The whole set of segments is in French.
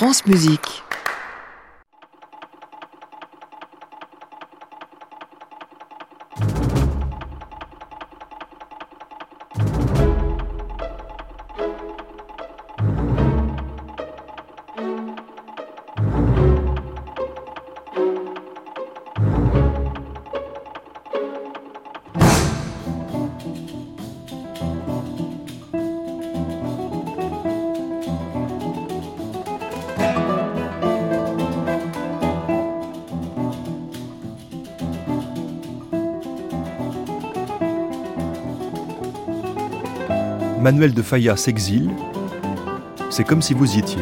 France Musique. Manuel de Falla s'exile, c'est comme si vous y étiez.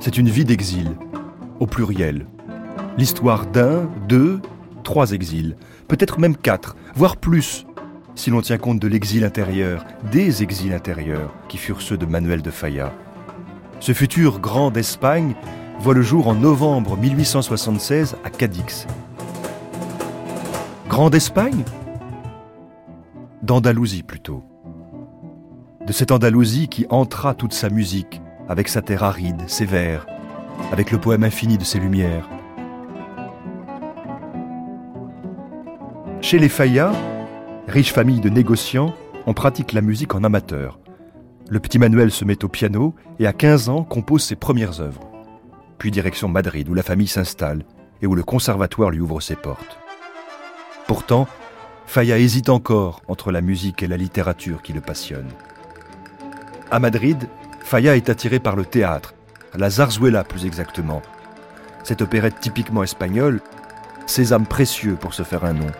C'est une vie d'exil, au pluriel. L'histoire d'un, deux, trois exils, peut-être même quatre, voire plus, si l'on tient compte de l'exil intérieur, des exils intérieurs qui furent ceux de Manuel de Falla. Ce futur grand d'Espagne voit le jour en novembre 1876 à Cadix. Grand d'Espagne? D'Andalousie plutôt. De cette Andalousie qui entra toute sa musique, avec sa terre aride, ses vers, avec le poème infini de ses lumières, Chez les Fayas, riche famille de négociants, on pratique la musique en amateur. Le petit Manuel se met au piano et à 15 ans compose ses premières œuvres. Puis direction Madrid où la famille s'installe et où le conservatoire lui ouvre ses portes. Pourtant, Faya hésite encore entre la musique et la littérature qui le passionnent. À Madrid, Faya est attiré par le théâtre, la zarzuela plus exactement. Cette opérette typiquement espagnole, sésame précieux pour se faire un nom.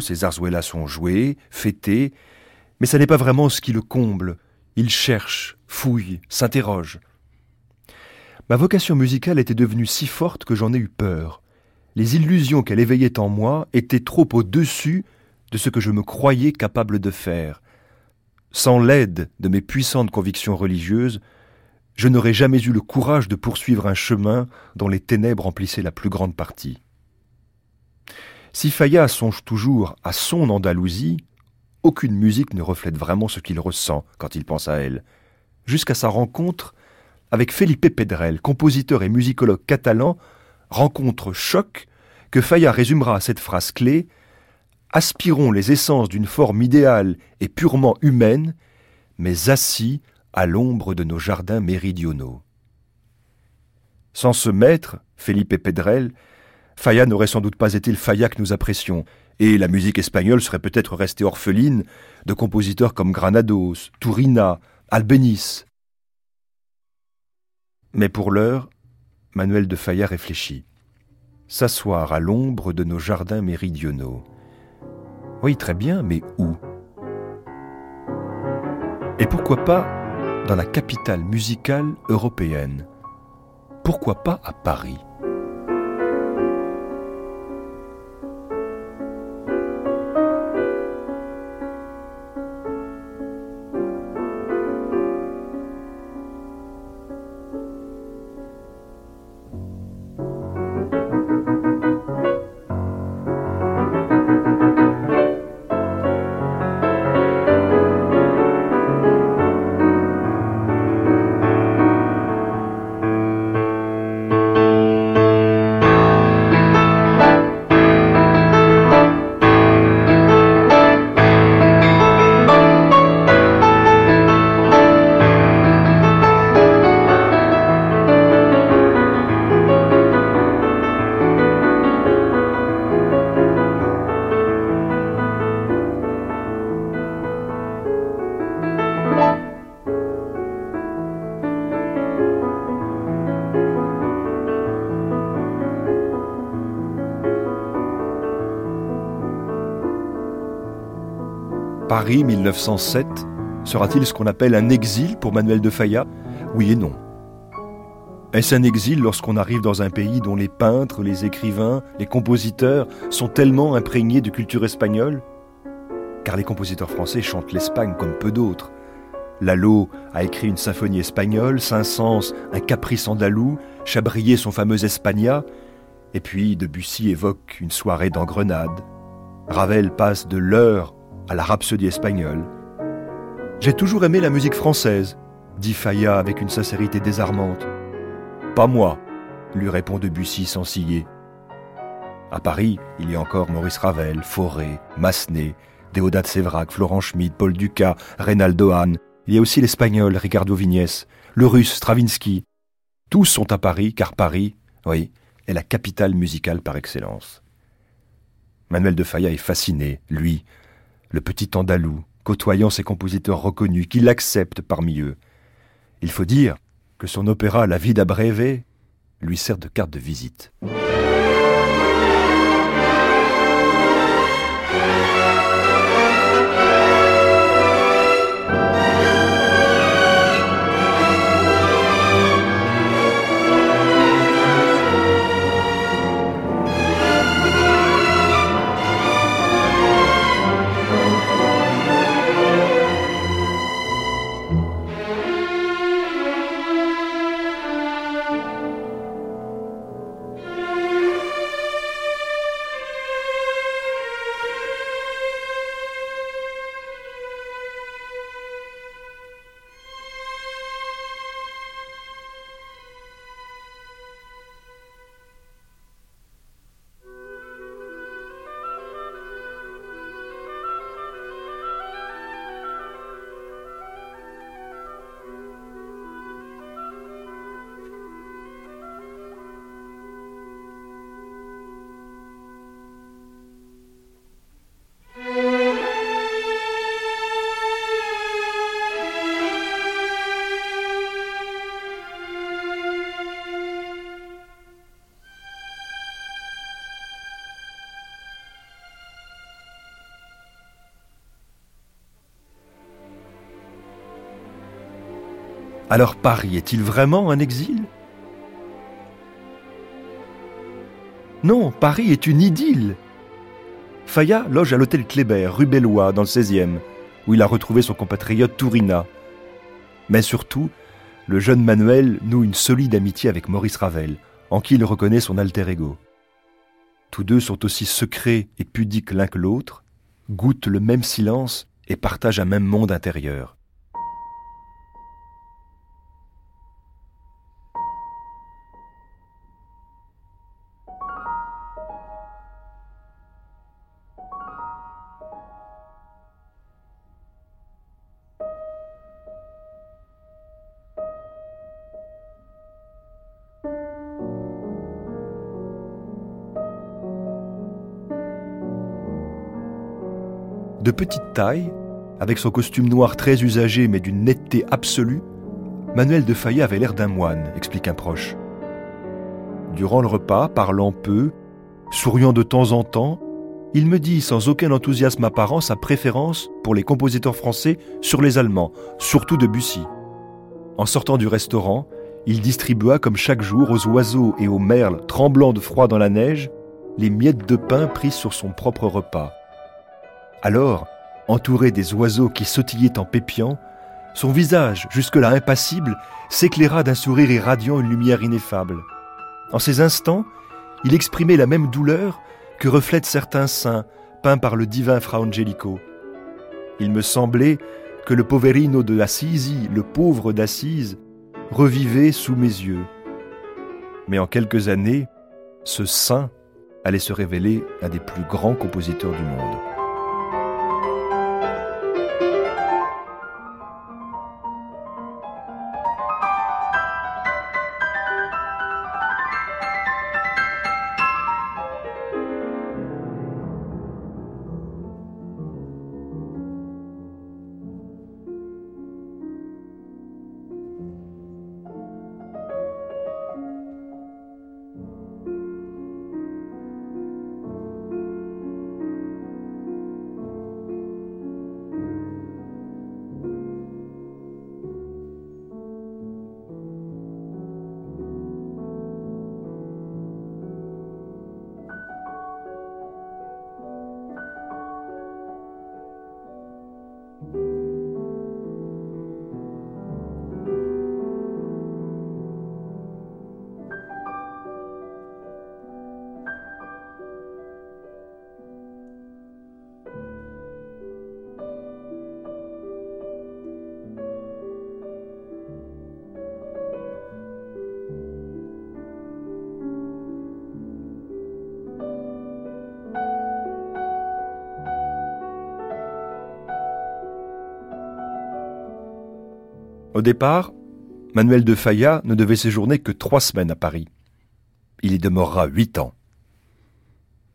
Ces zarzuelas sont joués, fêtés, mais ça n'est pas vraiment ce qui le comble. Il cherche, fouille, s'interroge. Ma vocation musicale était devenue si forte que j'en ai eu peur. Les illusions qu'elle éveillait en moi étaient trop au-dessus de ce que je me croyais capable de faire. Sans l'aide de mes puissantes convictions religieuses, je n'aurais jamais eu le courage de poursuivre un chemin dont les ténèbres remplissaient la plus grande partie. Si Faya songe toujours à son Andalousie, aucune musique ne reflète vraiment ce qu'il ressent quand il pense à elle, jusqu'à sa rencontre avec Felipe Pedrel, compositeur et musicologue catalan, rencontre choc que Faya résumera à cette phrase clé Aspirons les essences d'une forme idéale et purement humaine, mais assis à l'ombre de nos jardins méridionaux. Sans ce maître, Felipe Pedrel, Faya n'aurait sans doute pas été le Faya que nous apprécions, et la musique espagnole serait peut-être restée orpheline de compositeurs comme Granados, Turina, Albeniz. Mais pour l'heure, Manuel de Faya réfléchit. S'asseoir à l'ombre de nos jardins méridionaux. Oui, très bien, mais où? Et pourquoi pas dans la capitale musicale européenne? Pourquoi pas à Paris? Paris 1907 sera-t-il ce qu'on appelle un exil pour Manuel de Falla? Oui et non. Est-ce un exil lorsqu'on arrive dans un pays dont les peintres, les écrivains, les compositeurs sont tellement imprégnés de culture espagnole? Car les compositeurs français chantent l'Espagne comme peu d'autres. Lalo a écrit une symphonie espagnole, Saint-Saëns un caprice andalou, Chabrier son fameux Espagna, et puis Debussy évoque une soirée dans Grenade. Ravel passe de l'heure à la rhapsodie espagnole. J'ai toujours aimé la musique française, dit Faya avec une sincérité désarmante. Pas moi, lui répond Debussy sans ciller. À Paris, il y a encore Maurice Ravel, Fauré, Massenet, Déodat Sévrac, Florent Schmidt, Paul Ducas, Reynaldo Hahn. Il y a aussi l'espagnol Ricardo Vignès, le russe Stravinsky. Tous sont à Paris, car Paris, oui, est la capitale musicale par excellence. Manuel de Falla est fasciné, lui, le petit Andalou, côtoyant ses compositeurs reconnus, qui l'acceptent parmi eux. Il faut dire que son opéra La vie d'Abreve lui sert de carte de visite. Alors Paris est-il vraiment un exil? Non, Paris est une idylle. Faya loge à l'hôtel Kléber, rue Bellois, dans le 16e, où il a retrouvé son compatriote Tourina. Mais surtout, le jeune Manuel noue une solide amitié avec Maurice Ravel, en qui il reconnaît son alter ego. Tous deux sont aussi secrets et pudiques l'un que l'autre, goûtent le même silence et partagent un même monde intérieur. De petite taille, avec son costume noir très usagé mais d'une netteté absolue, Manuel de Fayet avait l'air d'un moine, explique un proche. Durant le repas, parlant peu, souriant de temps en temps, il me dit sans aucun enthousiasme apparent sa préférence pour les compositeurs français sur les Allemands, surtout de Bussy. En sortant du restaurant, il distribua comme chaque jour aux oiseaux et aux merles tremblant de froid dans la neige les miettes de pain prises sur son propre repas. Alors, entouré des oiseaux qui sautillaient en pépiant, son visage, jusque-là impassible, s'éclaira d'un sourire irradiant une lumière ineffable. En ces instants, il exprimait la même douleur que reflètent certains saints peints par le divin Fra Angelico. Il me semblait que le poverino de Assisi, le pauvre d'Assise, revivait sous mes yeux. Mais en quelques années, ce saint allait se révéler un des plus grands compositeurs du monde. Au départ, Manuel de Falla ne devait séjourner que trois semaines à Paris. Il y demeurera huit ans.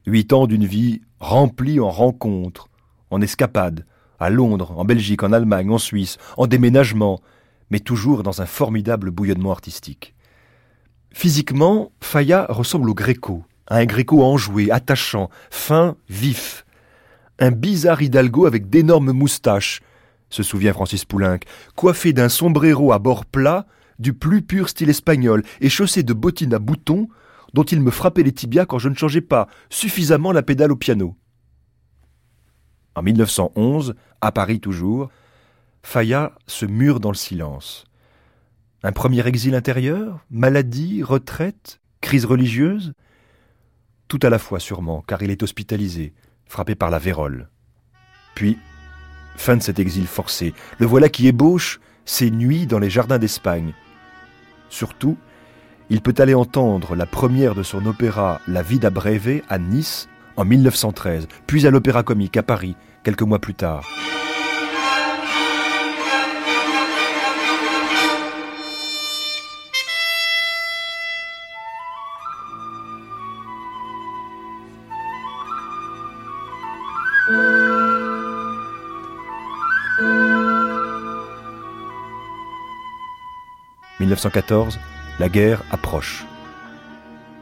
Huit ans d'une vie remplie en rencontres, en escapades, à Londres, en Belgique, en Allemagne, en Suisse, en déménagement, mais toujours dans un formidable bouillonnement artistique. Physiquement, Faya ressemble au Gréco, à un Gréco enjoué, attachant, fin, vif. Un bizarre hidalgo avec d'énormes moustaches, se souvient Francis Poulenc, coiffé d'un sombrero à bord plat, du plus pur style espagnol, et chaussé de bottines à boutons, dont il me frappait les tibias quand je ne changeais pas suffisamment la pédale au piano. En 1911, à Paris toujours, Faya se mure dans le silence. Un premier exil intérieur Maladie Retraite Crise religieuse? Tout à la fois sûrement, car il est hospitalisé, frappé par la vérole. Puis, fin de cet exil forcé, le voilà qui ébauche ses nuits dans les jardins d'Espagne. Surtout, il peut aller entendre la première de son opéra La Vida Breve à Nice en 1913, puis à l'Opéra Comique à Paris quelques mois plus tard. 1914, la guerre approche.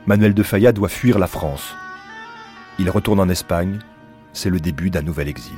Manuel de Falla doit fuir la France. Il retourne en Espagne, c'est le début d'un nouvel exil.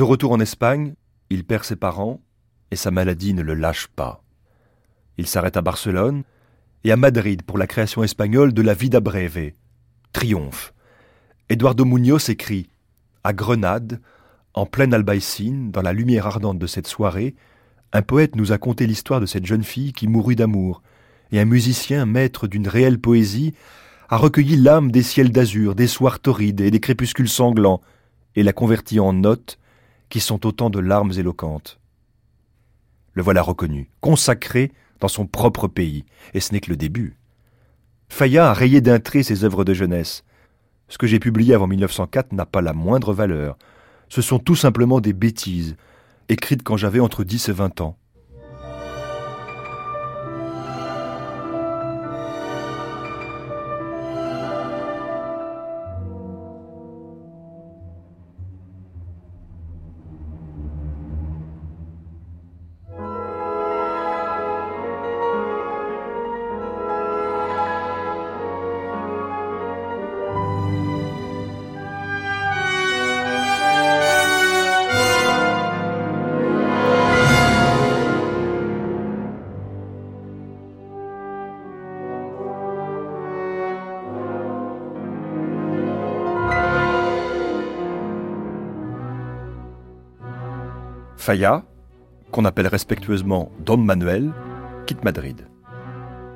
De retour en Espagne, il perd ses parents et sa maladie ne le lâche pas. Il s'arrête à Barcelone et à Madrid pour la création espagnole de La Vida Breve. Triomphe. Eduardo Muñoz écrit À Grenade, en pleine albaïcine, dans la lumière ardente de cette soirée, un poète nous a conté l'histoire de cette jeune fille qui mourut d'amour, et un musicien, maître d'une réelle poésie, a recueilli l'âme des ciels d'azur, des soirs torrides et des crépuscules sanglants, et l'a convertie en notes qui sont autant de larmes éloquentes. Le voilà reconnu, consacré dans son propre pays, et ce n'est que le début. Fayard a rayé d'un trait ses œuvres de jeunesse. Ce que j'ai publié avant 1904 n'a pas la moindre valeur. Ce sont tout simplement des bêtises, écrites quand j'avais entre 10 et 20 ans. Qu'on appelle respectueusement Don Manuel, quitte Madrid.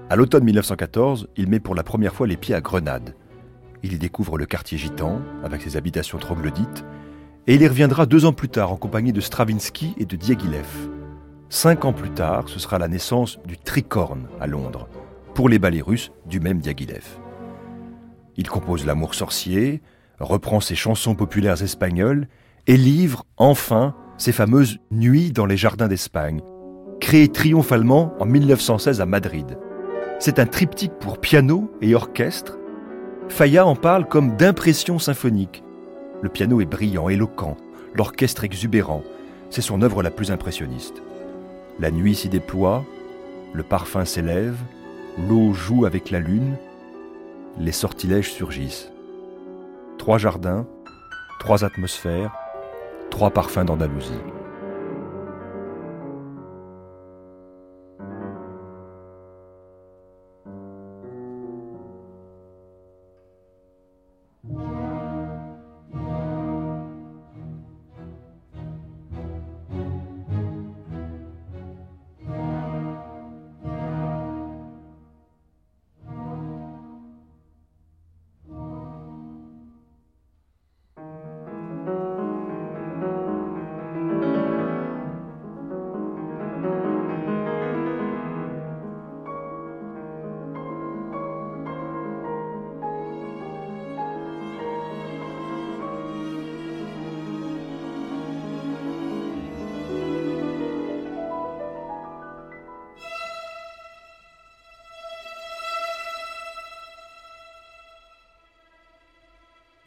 À l'automne 1914, il met pour la première fois les pieds à Grenade. Il y découvre le quartier gitan, avec ses habitations troglodytes, et il y reviendra deux ans plus tard en compagnie de Stravinsky et de Diaghilev. Cinq ans plus tard, ce sera la naissance du Tricorne à Londres, pour les ballets russes du même Diaghilev. Il compose L'amour sorcier, reprend ses chansons populaires espagnoles et livre enfin ses fameuses Nuits dans les jardins d'Espagne, créées triomphalement en 1916 à Madrid. C'est un triptyque pour piano et orchestre. Faya en parle comme d'impression symphonique. Le piano est brillant, éloquent, l'orchestre exubérant. C'est son œuvre la plus impressionniste. La nuit s'y déploie, le parfum s'élève, l'eau joue avec la lune, les sortilèges surgissent. Trois jardins, trois atmosphères, trois parfums d'Andalousie.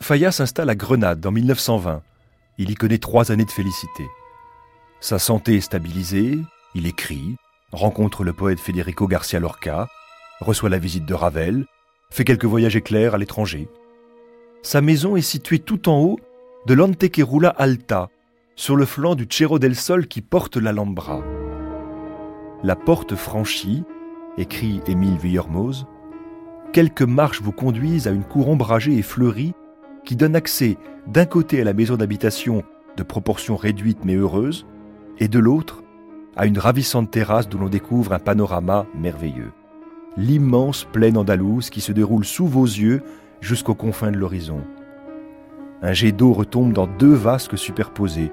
Faya s'installe à Grenade en 1920. Il y connaît trois années de félicité. Sa santé est stabilisée, il écrit, rencontre le poète Federico Garcia Lorca, reçoit la visite de Ravel, fait quelques voyages éclairs à l'étranger. Sa maison est située tout en haut de l'Antequerula Alta, sur le flanc du Cerro del Sol qui porte l'Alhambra. La porte franchie, écrit Émile Villermoz, quelques marches vous conduisent à une cour ombragée et fleurie qui donne accès d'un côté à la maison d'habitation de proportions réduites mais heureuses, et de l'autre à une ravissante terrasse d'où l'on découvre un panorama merveilleux. L'immense plaine andalouse qui se déroule sous vos yeux jusqu'aux confins de l'horizon. Un jet d'eau retombe dans deux vasques superposés.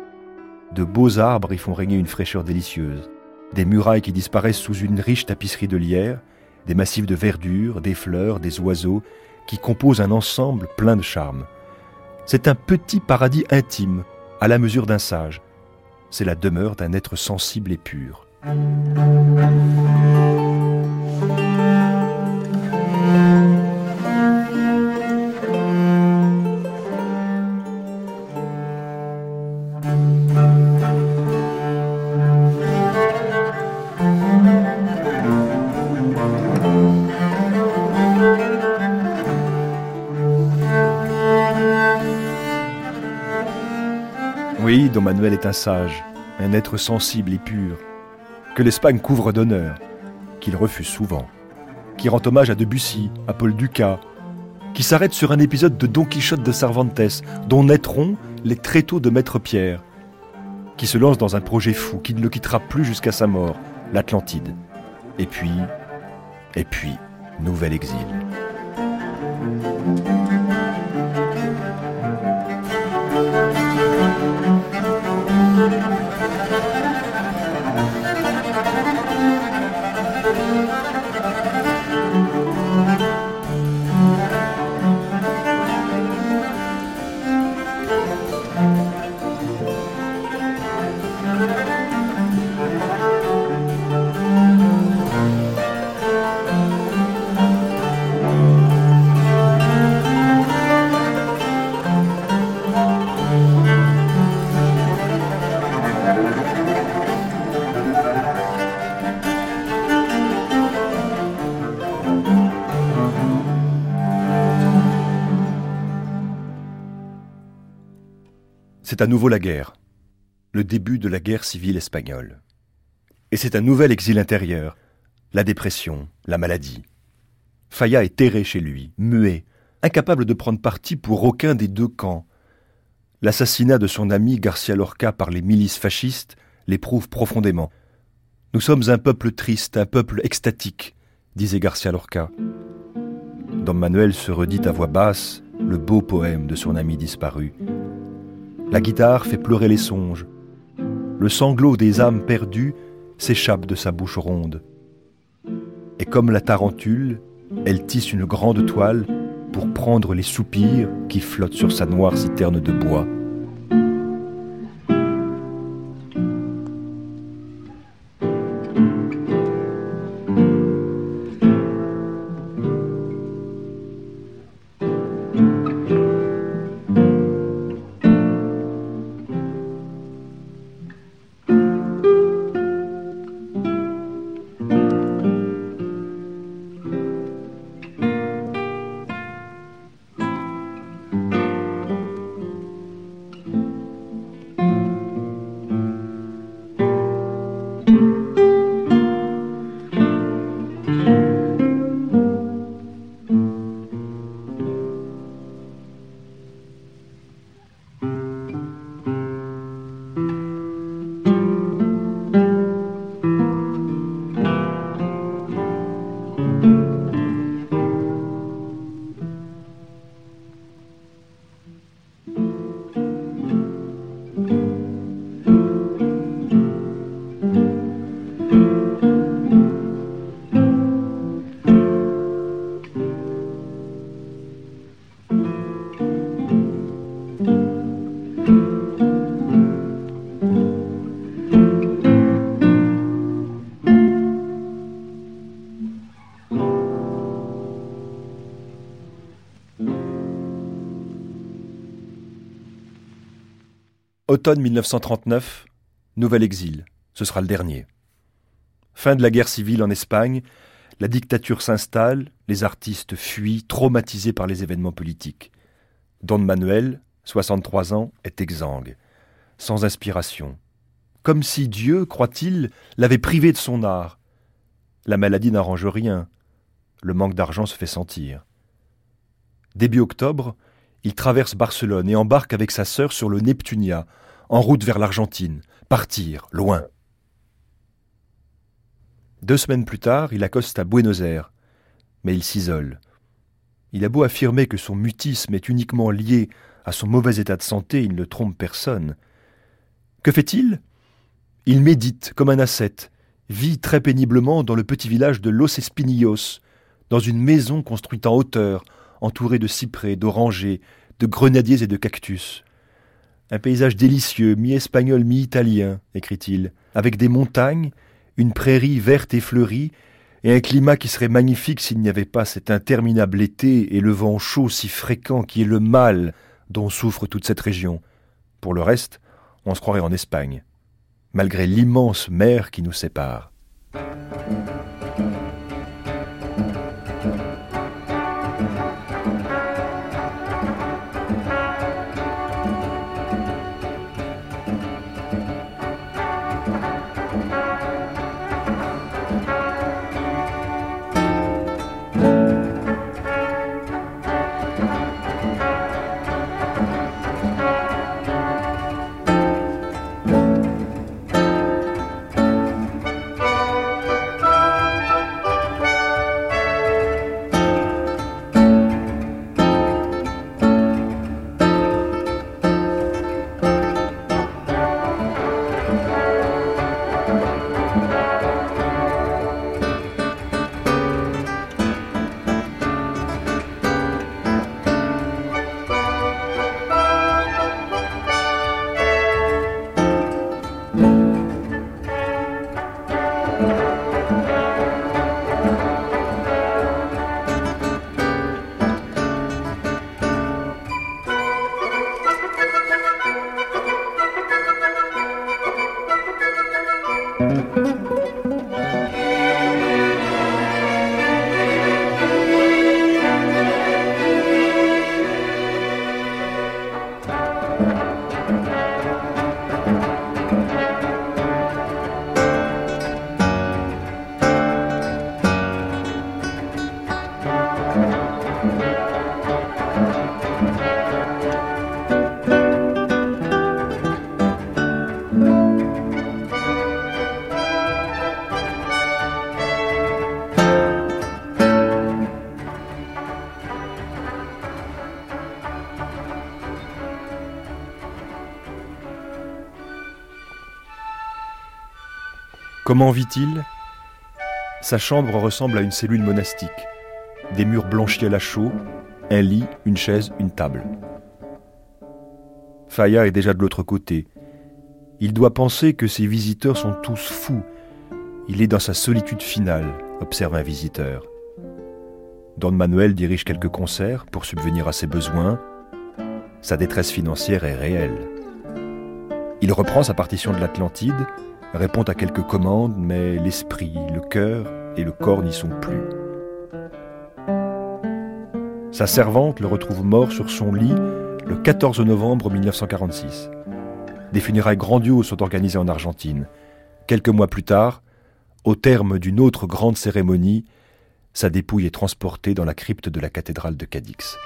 De beaux arbres y font régner une fraîcheur délicieuse. Des murailles qui disparaissent sous une riche tapisserie de lierre, des massifs de verdure, des fleurs, des oiseaux, qui composent un ensemble plein de charme. C'est un petit paradis intime, à la mesure d'un sage. C'est la demeure d'un être sensible et pur. Manuel est un sage, un être sensible et pur, que l'Espagne couvre d'honneur, qu'il refuse souvent, qui rend hommage à Debussy, à Paul Dukas, qui s'arrête sur un épisode de Don Quichotte de Cervantes, dont naîtront les tréteaux de Maître Pierre, qui se lance dans un projet fou qui ne le quittera plus jusqu'à sa mort, l'Atlantide. Et puis, et puis, nouvel exil. C'est à nouveau la guerre, le début de la guerre civile espagnole. Et c'est un nouvel exil intérieur, la dépression, la maladie. Faya est terré chez lui, muet, incapable de prendre parti pour aucun des deux camps. L'assassinat de son ami Garcia Lorca par les milices fascistes l'éprouve profondément. Nous sommes un peuple triste, un peuple extatique, disait Garcia Lorca. Dom Manuel se redit à voix basse le beau poème de son ami disparu. La guitare fait pleurer les songes. Le sanglot des âmes perdues s'échappe de sa bouche ronde. Et comme la tarentule, elle tisse une grande toile pour prendre les soupirs qui flottent sur sa noire citerne de bois. Automne 1939, nouvel exil. Ce sera le dernier. Fin de la guerre civile en Espagne, la dictature s'installe, les artistes fuient, traumatisés par les événements politiques. Don Manuel, 63 ans, est exsangue, sans inspiration. Comme si Dieu, croit-il, l'avait privé de son art. La maladie n'arrange rien. Le manque d'argent se fait sentir. Début octobre, il traverse Barcelone et embarque avec sa sœur sur le Neptunia, en route vers l'Argentine, partir, loin. Deux semaines plus tard, il accoste à Buenos Aires, mais il s'isole. Il a beau affirmer que son mutisme est uniquement lié à son mauvais état de santé, il ne trompe personne. Que fait-il? Il médite comme un ascète, vit très péniblement dans le petit village de Los Espinillos, dans une maison construite en hauteur, entourée de cyprès, d'orangers, de grenadiers et de cactus. Un paysage délicieux, mi-espagnol, mi-italien, écrit-il, avec des montagnes, une prairie verte et fleurie, et un climat qui serait magnifique s'il n'y avait pas cet interminable été et le vent chaud si fréquent qui est le mal dont souffre toute cette région. Pour le reste, on se croirait en Espagne, malgré l'immense mer qui nous sépare. Comment vit-il? Sa chambre ressemble à une cellule monastique. Des murs blanchis à la chaux, un lit, une chaise, une table. Faya est déjà de l'autre côté. Il doit penser que ses visiteurs sont tous fous. Il est dans sa solitude finale, observe un visiteur. Don Manuel dirige quelques concerts pour subvenir à ses besoins. Sa détresse financière est réelle. Il reprend sa partition de l'Atlantide, répond à quelques commandes, mais l'esprit, le cœur et le corps n'y sont plus. Sa servante le retrouve mort sur son lit le 14 novembre 1946. Des funérailles grandioses sont organisées en Argentine. Quelques mois plus tard, au terme d'une autre grande cérémonie, sa dépouille est transportée dans la crypte de la cathédrale de Cadix.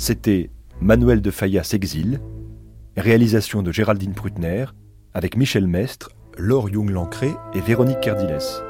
C'était Manuel de Faya s'exile, réalisation de Géraldine Prutner, avec Michel Mestre, Laure Young-Lancré et Véronique Kerdiles.